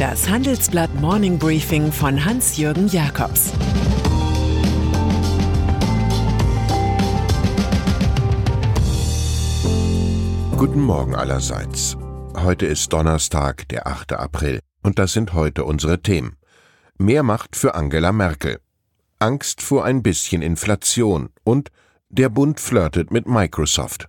Das Handelsblatt Morning Briefing von Hans-Jürgen Jakobs Guten Morgen allerseits. Heute ist Donnerstag, der 8. April, und das sind heute unsere Themen. Mehr Macht für Angela Merkel. Angst vor ein bisschen Inflation und der Bund flirtet mit Microsoft.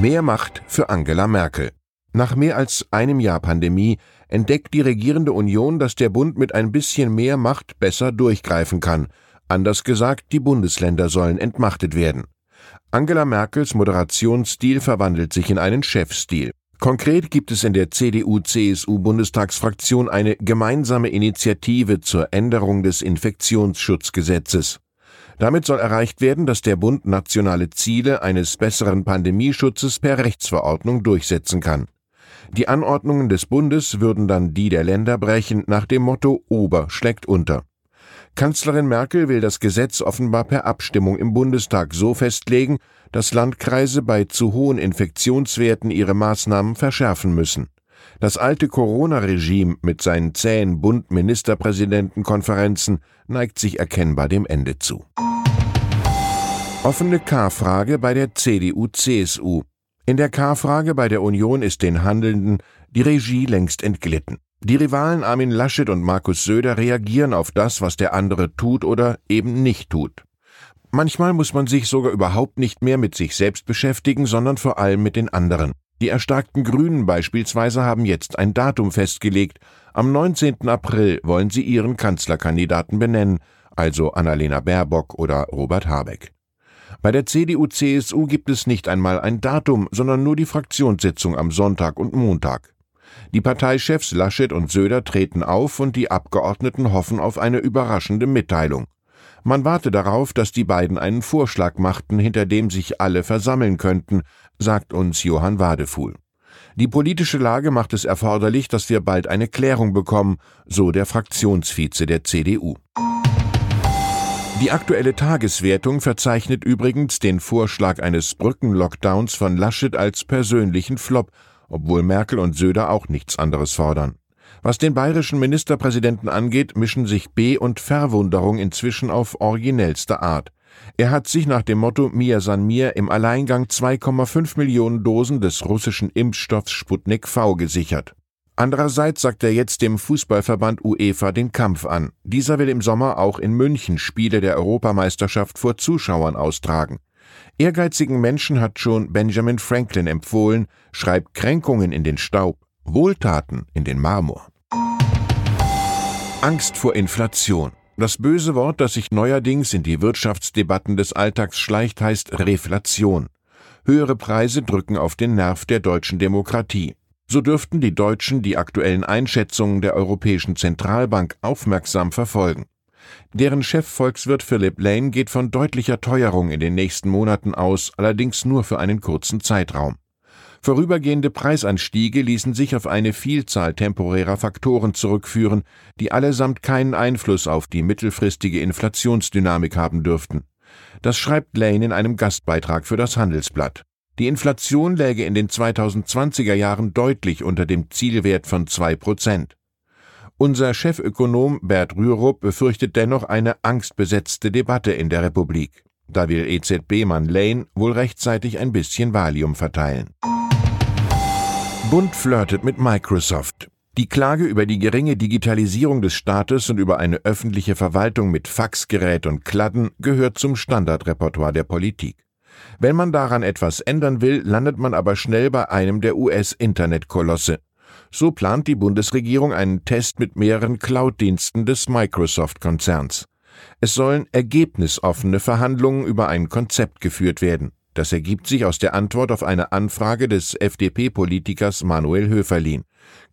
Mehr Macht für Angela Merkel. Nach mehr als einem Jahr Pandemie entdeckt die regierende Union, dass der Bund mit ein bisschen mehr Macht besser durchgreifen kann. Anders gesagt, die Bundesländer sollen entmachtet werden. Angela Merkels Moderationsstil verwandelt sich in einen Chefstil. Konkret gibt es in der CDU-CSU-Bundestagsfraktion eine gemeinsame Initiative zur Änderung des Infektionsschutzgesetzes. Damit soll erreicht werden, dass der Bund nationale Ziele eines besseren Pandemieschutzes per Rechtsverordnung durchsetzen kann. Die Anordnungen des Bundes würden dann die der Länder brechen nach dem Motto Ober schlägt unter. Kanzlerin Merkel will das Gesetz offenbar per Abstimmung im Bundestag so festlegen, dass Landkreise bei zu hohen Infektionswerten ihre Maßnahmen verschärfen müssen. Das alte Corona-Regime mit seinen zähen Bund-Ministerpräsidentenkonferenzen neigt sich erkennbar dem Ende zu. Offene K-Frage bei der CDU-CSU. In der K-Frage bei der Union ist den Handelnden die Regie längst entglitten. Die Rivalen Armin Laschet und Markus Söder reagieren auf das, was der andere tut oder eben nicht tut. Manchmal muss man sich sogar überhaupt nicht mehr mit sich selbst beschäftigen, sondern vor allem mit den anderen. Die erstarkten Grünen beispielsweise haben jetzt ein Datum festgelegt. Am 19. April wollen sie ihren Kanzlerkandidaten benennen, also Annalena Baerbock oder Robert Habeck. Bei der CDU-CSU gibt es nicht einmal ein Datum, sondern nur die Fraktionssitzung am Sonntag und Montag. Die Parteichefs Laschet und Söder treten auf und die Abgeordneten hoffen auf eine überraschende Mitteilung. Man warte darauf, dass die beiden einen Vorschlag machten, hinter dem sich alle versammeln könnten, sagt uns Johann Wadefuhl. Die politische Lage macht es erforderlich, dass wir bald eine Klärung bekommen, so der Fraktionsvize der CDU. Die aktuelle Tageswertung verzeichnet übrigens den Vorschlag eines Brückenlockdowns von Laschet als persönlichen Flop, obwohl Merkel und Söder auch nichts anderes fordern. Was den bayerischen Ministerpräsidenten angeht, mischen sich B und Verwunderung inzwischen auf originellste Art. Er hat sich nach dem Motto Mir san mir im Alleingang 2,5 Millionen Dosen des russischen Impfstoffs Sputnik V gesichert. Andererseits sagt er jetzt dem Fußballverband UEFA den Kampf an. Dieser will im Sommer auch in München Spiele der Europameisterschaft vor Zuschauern austragen. Ehrgeizigen Menschen hat schon Benjamin Franklin empfohlen, schreibt Kränkungen in den Staub, Wohltaten in den Marmor. Angst vor Inflation. Das böse Wort, das sich neuerdings in die Wirtschaftsdebatten des Alltags schleicht, heißt Reflation. Höhere Preise drücken auf den Nerv der deutschen Demokratie. So dürften die Deutschen die aktuellen Einschätzungen der Europäischen Zentralbank aufmerksam verfolgen. Deren Chefvolkswirt Philip Lane geht von deutlicher Teuerung in den nächsten Monaten aus, allerdings nur für einen kurzen Zeitraum. Vorübergehende Preisanstiege ließen sich auf eine Vielzahl temporärer Faktoren zurückführen, die allesamt keinen Einfluss auf die mittelfristige Inflationsdynamik haben dürften. Das schreibt Lane in einem Gastbeitrag für das Handelsblatt. Die Inflation läge in den 2020er Jahren deutlich unter dem Zielwert von zwei Prozent. Unser Chefökonom Bert Rürup befürchtet dennoch eine angstbesetzte Debatte in der Republik. Da will EZB-Mann Lane wohl rechtzeitig ein bisschen Valium verteilen. Bund flirtet mit Microsoft. Die Klage über die geringe Digitalisierung des Staates und über eine öffentliche Verwaltung mit Faxgerät und Kladden gehört zum Standardrepertoire der Politik. Wenn man daran etwas ändern will, landet man aber schnell bei einem der US-Internetkolosse. So plant die Bundesregierung einen Test mit mehreren Cloud-Diensten des Microsoft-Konzerns. Es sollen ergebnisoffene Verhandlungen über ein Konzept geführt werden. Das ergibt sich aus der Antwort auf eine Anfrage des FDP-Politikers Manuel Höferlin.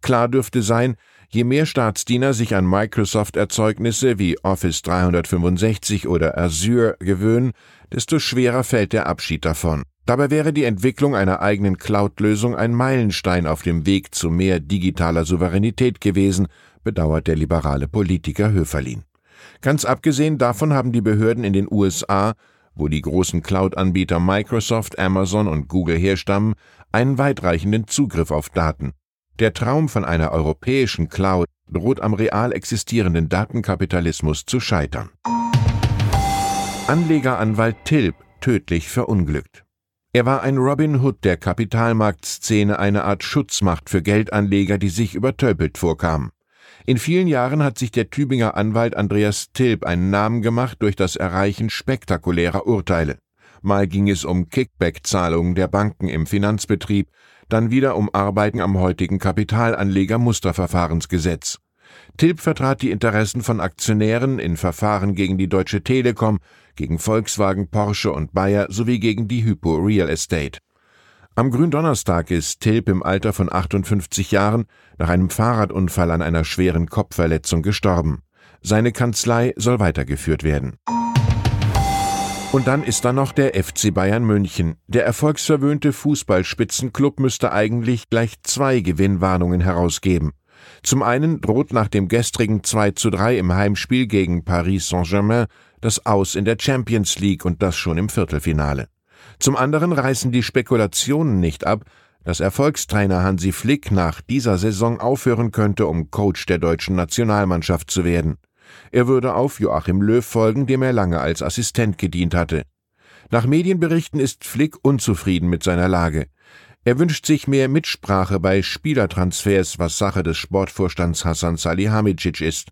Klar dürfte sein, je mehr Staatsdiener sich an Microsoft-Erzeugnisse wie Office 365 oder Azure gewöhnen, desto schwerer fällt der Abschied davon. Dabei wäre die Entwicklung einer eigenen Cloud-Lösung ein Meilenstein auf dem Weg zu mehr digitaler Souveränität gewesen, bedauert der liberale Politiker Höferlin. Ganz abgesehen davon haben die Behörden in den USA, wo die großen Cloud-Anbieter Microsoft, Amazon und Google herstammen, einen weitreichenden Zugriff auf Daten. Der Traum von einer europäischen Cloud droht am real existierenden Datenkapitalismus zu scheitern. Anlegeranwalt Tilp tödlich verunglückt. Er war ein Robin Hood der Kapitalmarktszene, eine Art Schutzmacht für Geldanleger, die sich übertölpelt vorkamen. In vielen Jahren hat sich der Tübinger Anwalt Andreas Tilp einen Namen gemacht durch das Erreichen spektakulärer Urteile. Mal ging es um Kickback-Zahlungen der Banken im Finanzbetrieb, dann wieder um Arbeiten am heutigen Kapitalanleger-Musterverfahrensgesetz. Tilp vertrat die Interessen von Aktionären in Verfahren gegen die Deutsche Telekom, gegen Volkswagen, Porsche und Bayer sowie gegen die Hypo Real Estate. Am Gründonnerstag ist Tilp im Alter von 58 Jahren nach einem Fahrradunfall an einer schweren Kopfverletzung gestorben. Seine Kanzlei soll weitergeführt werden. Und dann ist da noch der FC Bayern München. Der erfolgsverwöhnte Fußballspitzenclub müsste eigentlich gleich zwei Gewinnwarnungen herausgeben. Zum einen droht nach dem gestrigen 2 zu 3 im Heimspiel gegen Paris Saint-Germain das Aus in der Champions League und das schon im Viertelfinale. Zum anderen reißen die Spekulationen nicht ab, dass Erfolgstrainer Hansi Flick nach dieser Saison aufhören könnte, um Coach der deutschen Nationalmannschaft zu werden. Er würde auf Joachim Löw folgen, dem er lange als Assistent gedient hatte. Nach Medienberichten ist Flick unzufrieden mit seiner Lage. Er wünscht sich mehr Mitsprache bei Spielertransfers, was Sache des Sportvorstands Hassan Salihamidzic ist.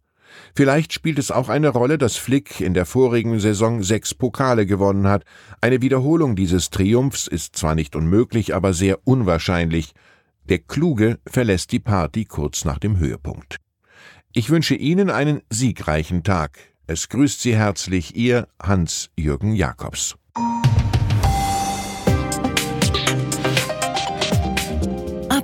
Vielleicht spielt es auch eine Rolle, dass Flick in der vorigen Saison sechs Pokale gewonnen hat. Eine Wiederholung dieses Triumphs ist zwar nicht unmöglich, aber sehr unwahrscheinlich. Der Kluge verlässt die Party kurz nach dem Höhepunkt. Ich wünsche Ihnen einen siegreichen Tag. Es grüßt Sie herzlich Ihr Hans-Jürgen Jakobs.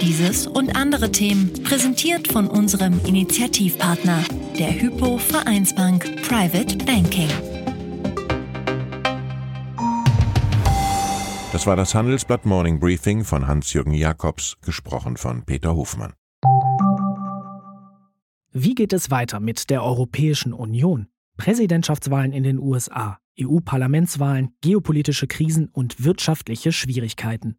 Dieses und andere Themen präsentiert von unserem Initiativpartner, der Hypo Vereinsbank Private Banking. Das war das Handelsblatt Morning Briefing von Hans-Jürgen Jakobs, gesprochen von Peter Hofmann. Wie geht es weiter mit der Europäischen Union? Präsidentschaftswahlen in den USA, EU-Parlamentswahlen, geopolitische Krisen und wirtschaftliche Schwierigkeiten.